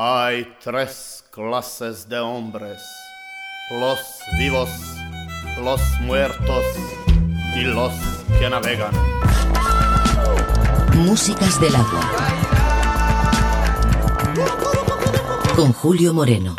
Hay tres clases de hombres, los vivos, los muertos y los que navegan. Músicas del agua. Con Julio Moreno.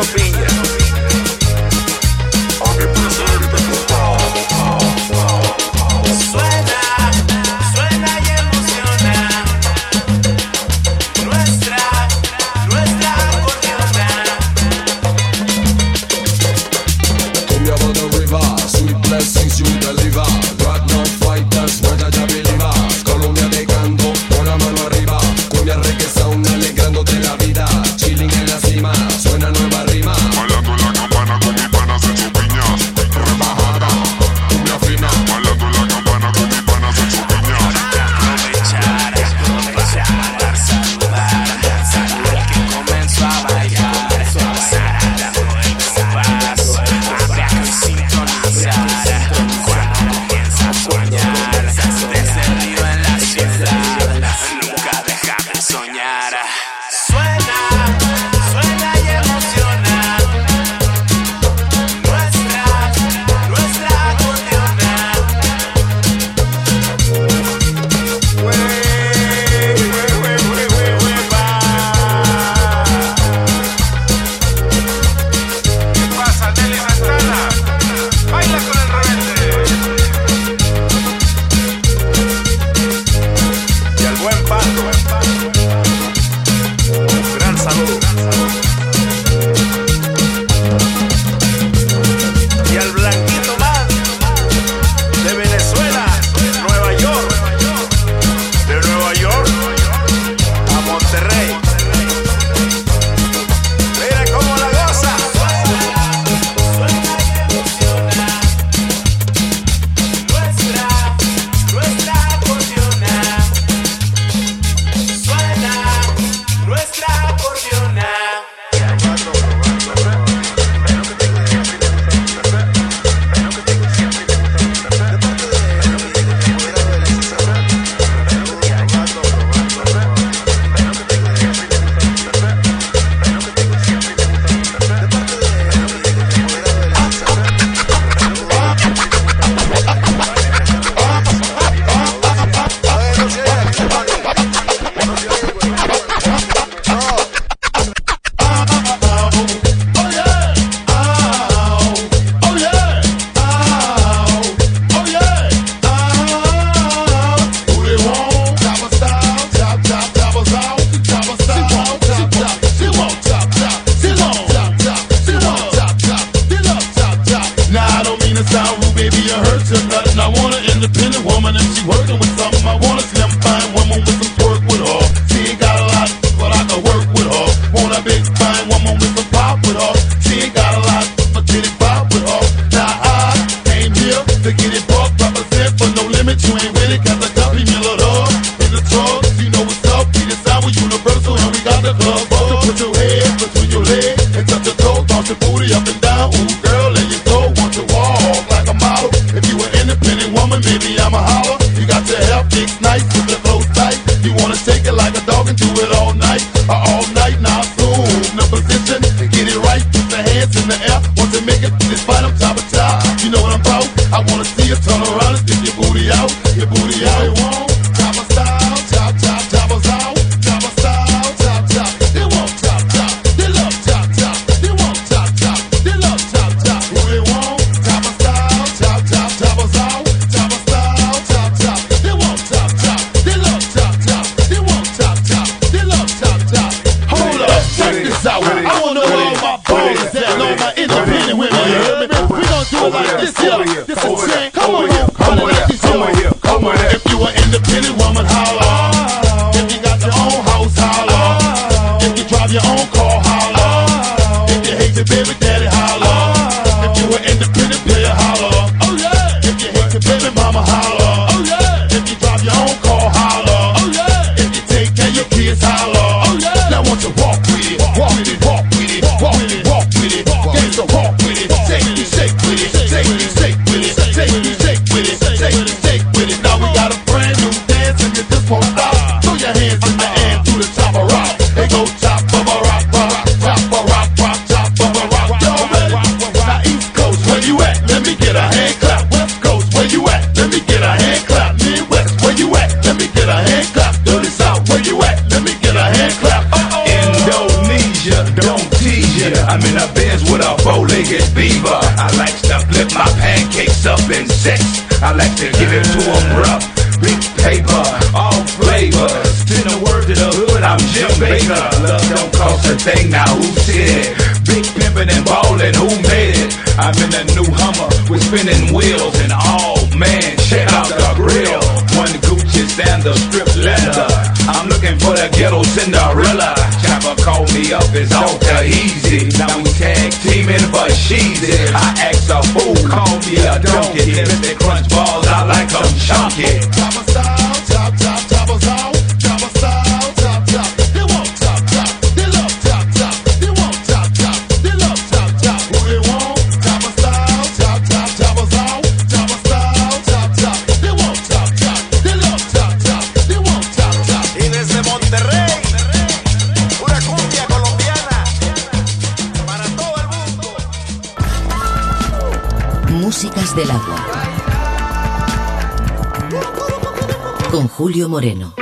piña. I act a fool, call me a donkey. If they crunch balls, I like them chunky. Moreno.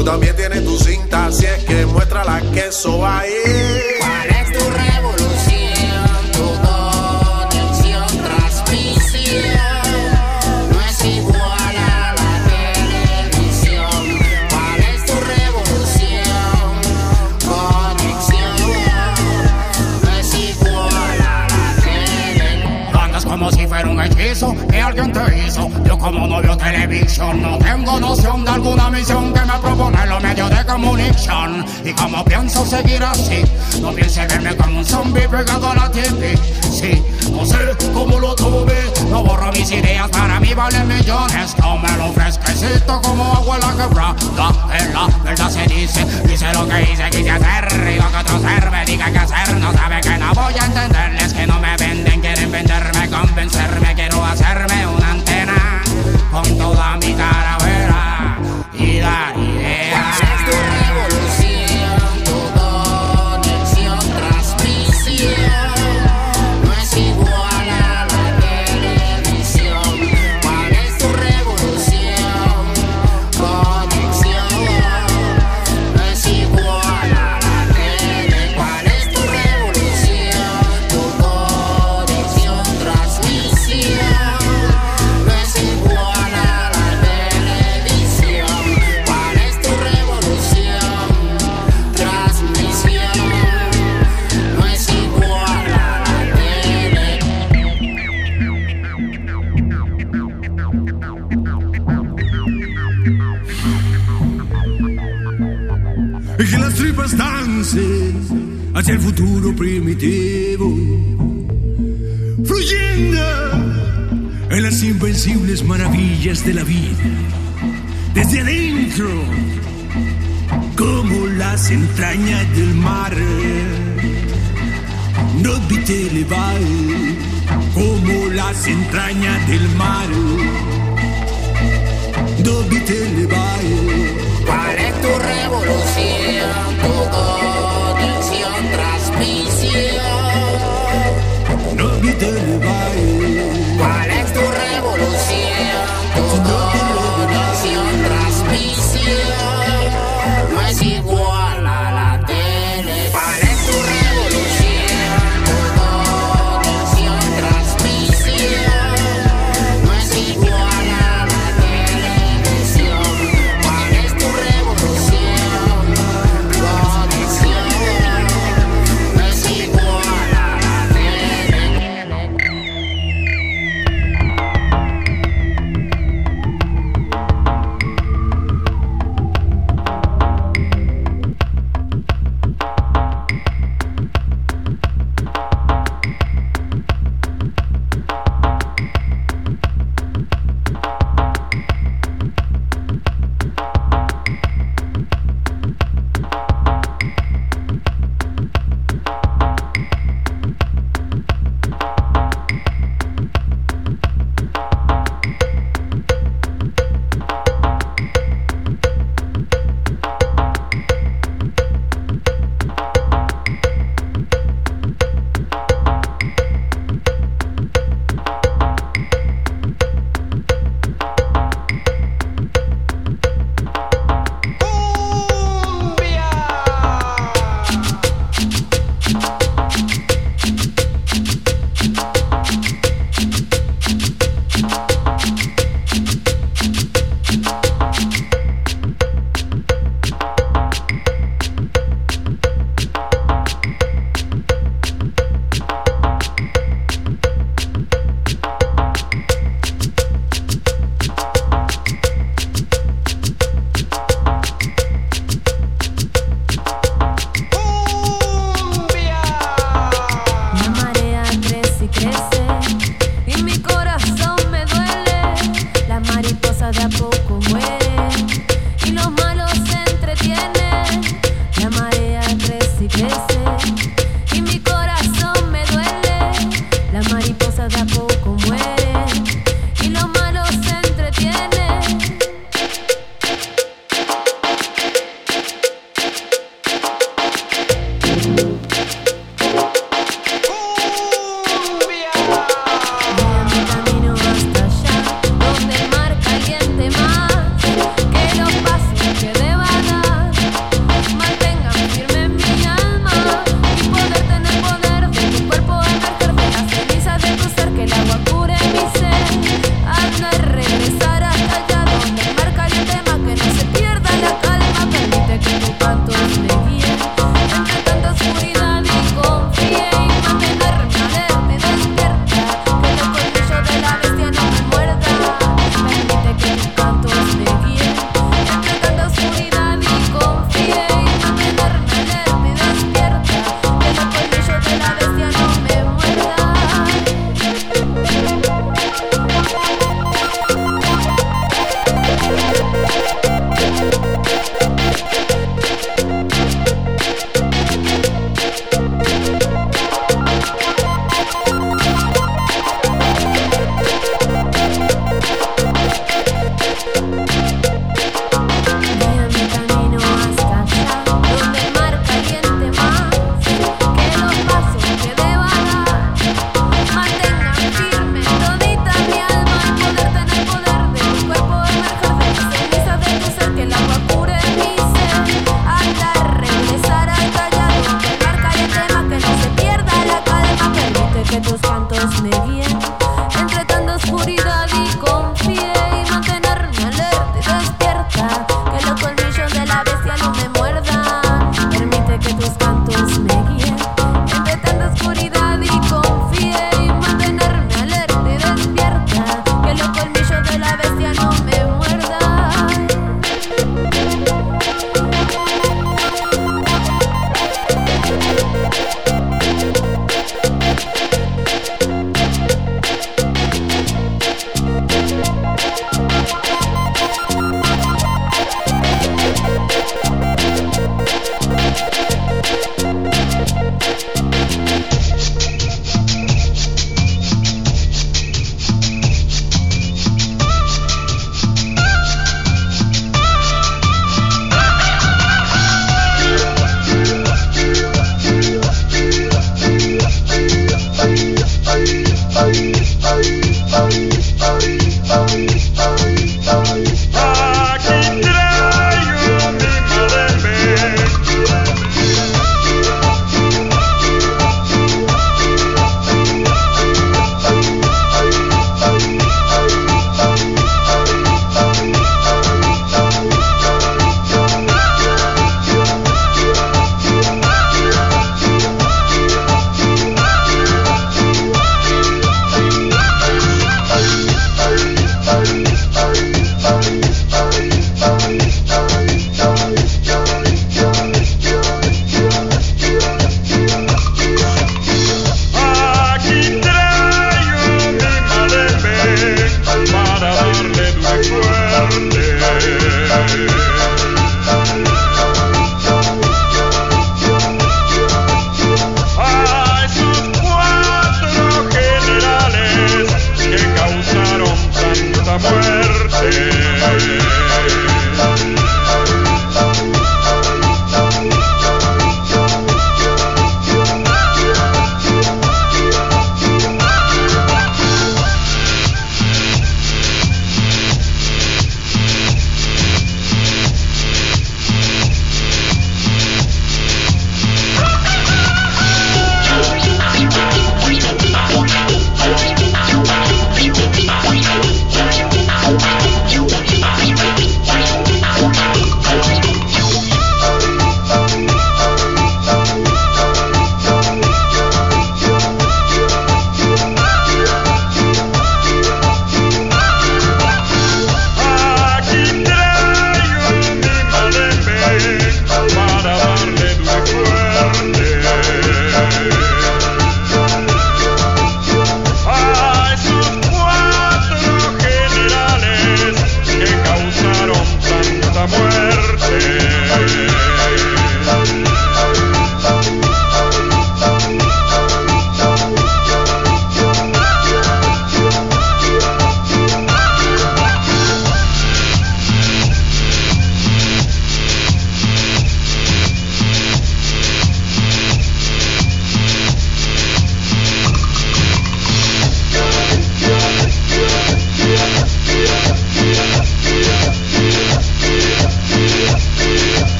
Tú también tienes tu cinta, así es que muéstrala que eso va ahí. ¿Cuál es tu revolución? Tu conexión, transmisión. No es igual a la televisión. ¿Cuál es tu revolución? Conexión. No es igual a la televisión. Andas como si fuera un hechizo que alguien te hizo. Como no veo televisión no tengo noción de alguna misión que me propone los medios de comunicación. Y como pienso seguir así, no piense verme como un zombie pegado a la TV. Sí, no sé cómo lo tuve, no borro mis ideas, para mí valen millones. No me lo fresquecito como agua en la quebrada. En la verdad se dice, dice lo que hice, quise hacer. Digo que otro ser me diga qué hacer, no sabe que no voy a entenderles que no me venden, quieren venderme, convencerme, quiero hacerme antena con toda mi caravera y dar y que las tripas dancen hacia el futuro primitivo, fluyendo en las invencibles maravillas de la vida, desde adentro, como las entrañas del mar. No vite elevar como las entrañas del mar dobite el baile. ¿Cuál es tu revolución? Tu condición, transmisión.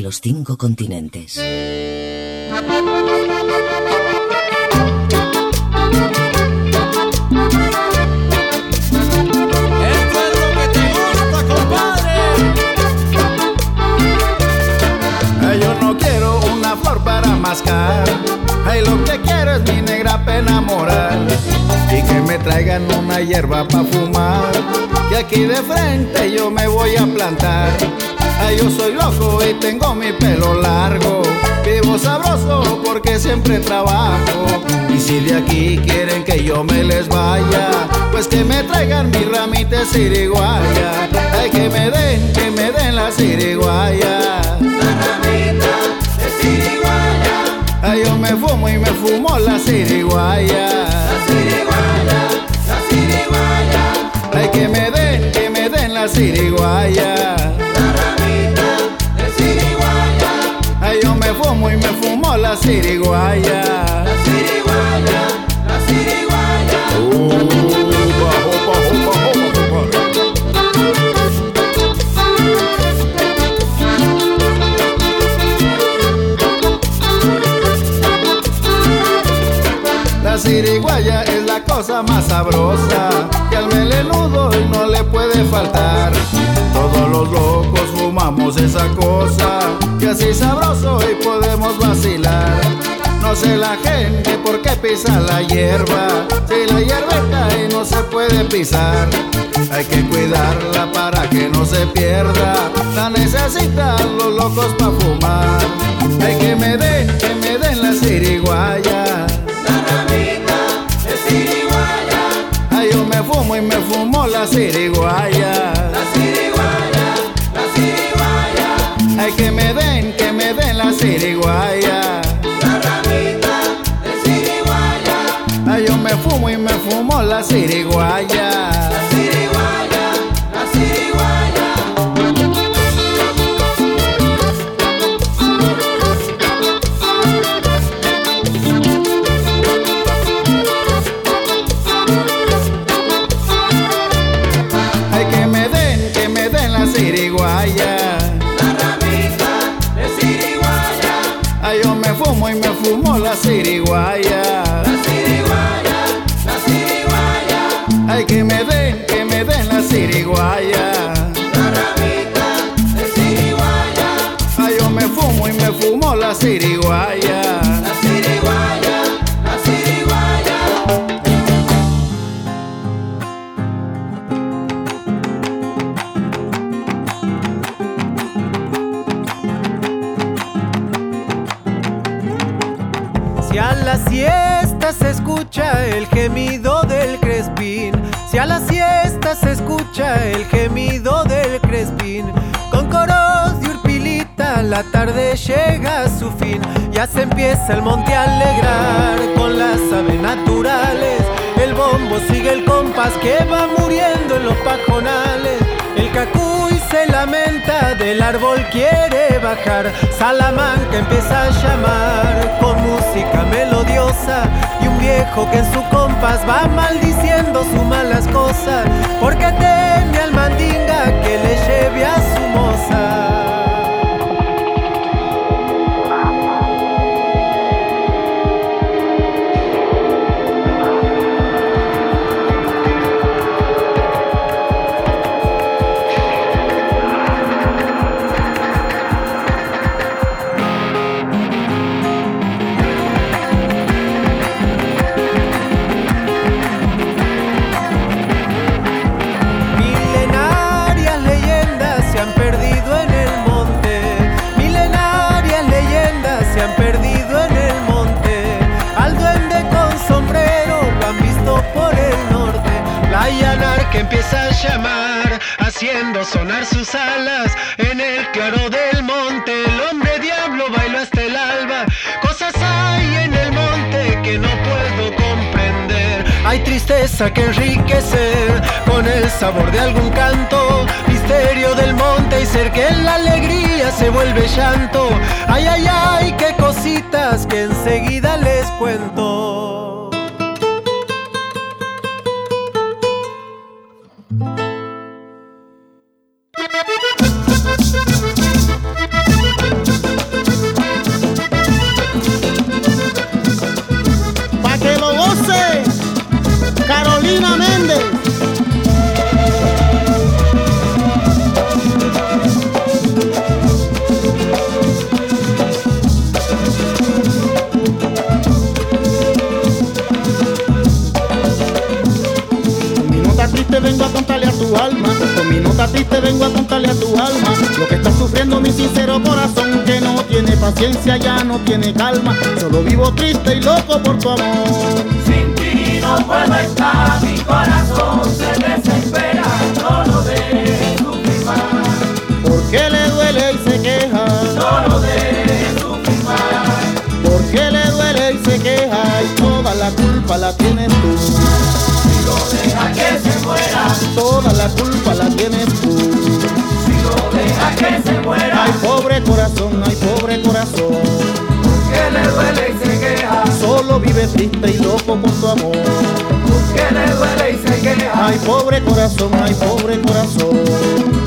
De los cinco continentes. Ay, yo no quiero una flor para mascar. Ay, lo que quiero es mi negra para enamorar. Y que me traigan una hierba para fumar. Que aquí de frente yo me voy a plantar. Ay, yo soy loco y tengo mi pelo largo. Vivo sabroso porque siempre trabajo. Y si de aquí quieren que yo me les vaya, pues que me traigan mi ramita de siriguaya. Ay, que me den, que me den la siriguaya. La ramita de siriguaya. Ay, yo me fumo y me fumo la siriguaya. La siriguaya, la siriguaya. Ay, que me den, que me den la siriguaya. Y me fumo la siriguaya. La siriguaya, la upa, upa, upa, upa. La siriguaya es la cosa más sabrosa que al melenudo no le puede faltar. Todos los locos fumamos esa cosa así sabroso hoy podemos vacilar. No sé la gente por qué pisa la hierba, si la hierba cae no se puede pisar. Hay que cuidarla para que no se pierda, la necesitan los locos para fumar. Hay que me den, que me den la siriguaya. Ay, yo me fumo y me fumo la siriguaya. La siriguaya, siriguaya. La ramita de siriguaya. Ay, yo me fumo y me fumo la siriguaya. Que enriquecer con el sabor de algún canto, misterio del monte y ser que la alegría se vuelve llanto. Ay, ay, ay, qué cositas que enseguida les cuento. Vive triste y loco por tu amor. que le duele y se queja, Ay, pobre corazón, ay, pobre corazón.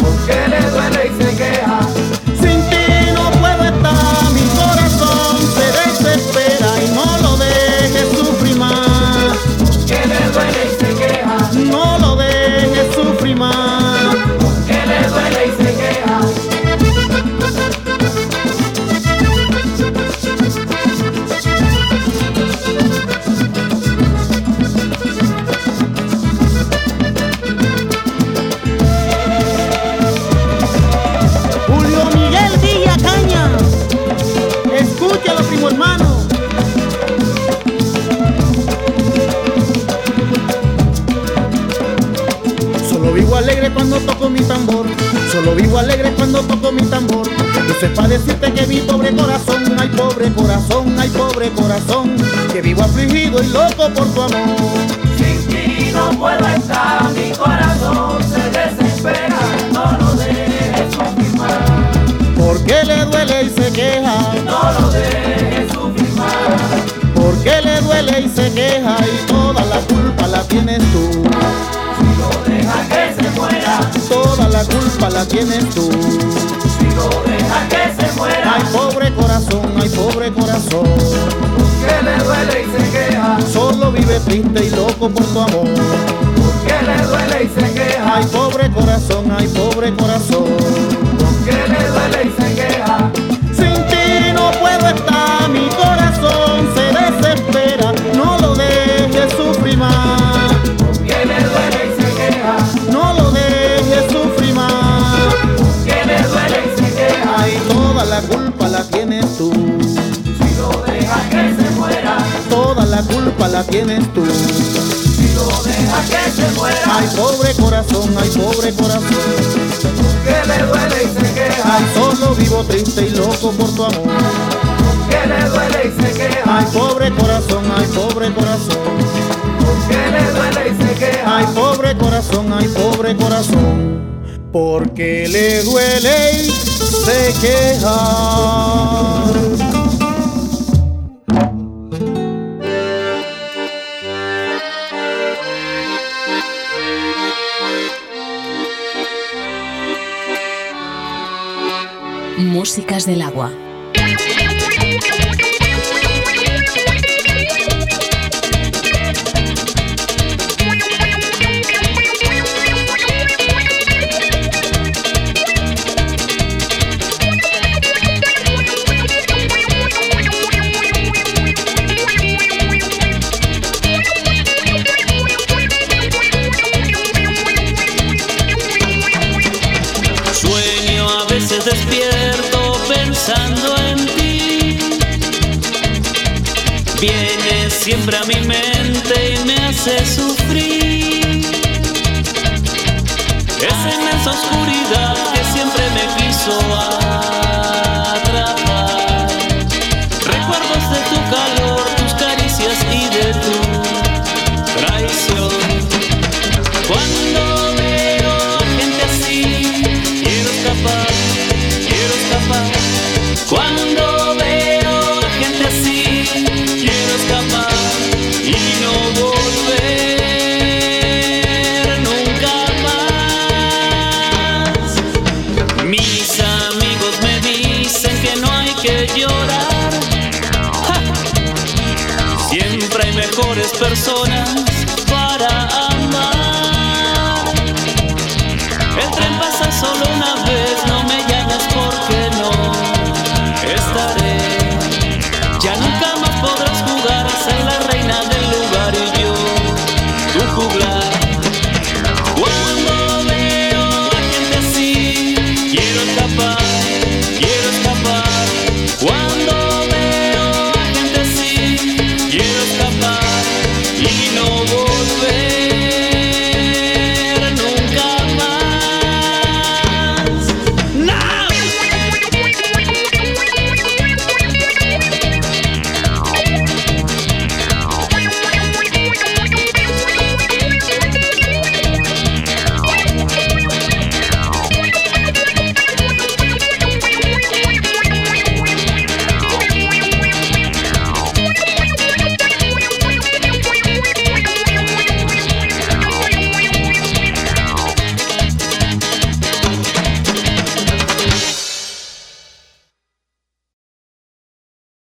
Sé para decirte que mi pobre corazón, ay pobre corazón, ay pobre corazón, que vivo afligido y loco por tu amor. Sin ti no puedo estar, mi corazón se desespera, no lo dejes sufrir más, ¿Por qué le duele y se queja? no lo dejes sufrir más. ¿Por qué le duele y se queja? Y toda la culpa la tienes tú. Si lo deja que se muera, Toda la culpa la tienes tú. Deja que se muera, Ay, pobre corazón, ay, pobre corazón. que le duele y se queja, Solo vive triste y loco por tu amor. que le duele y se queja, Ay, pobre corazón, ay, pobre corazón. La tienes tú. si lo deja que se muera, Ay, pobre corazón, ay, pobre corazón. que le duele y se queja, Ay, solo vivo triste y loco por tu amor. que le duele y se queja, Ay, pobre corazón, ay, pobre corazón. que le duele y se queja. Ay, pobre corazón, ay, pobre corazón. Porque le duele y se queja. Músicas del agua.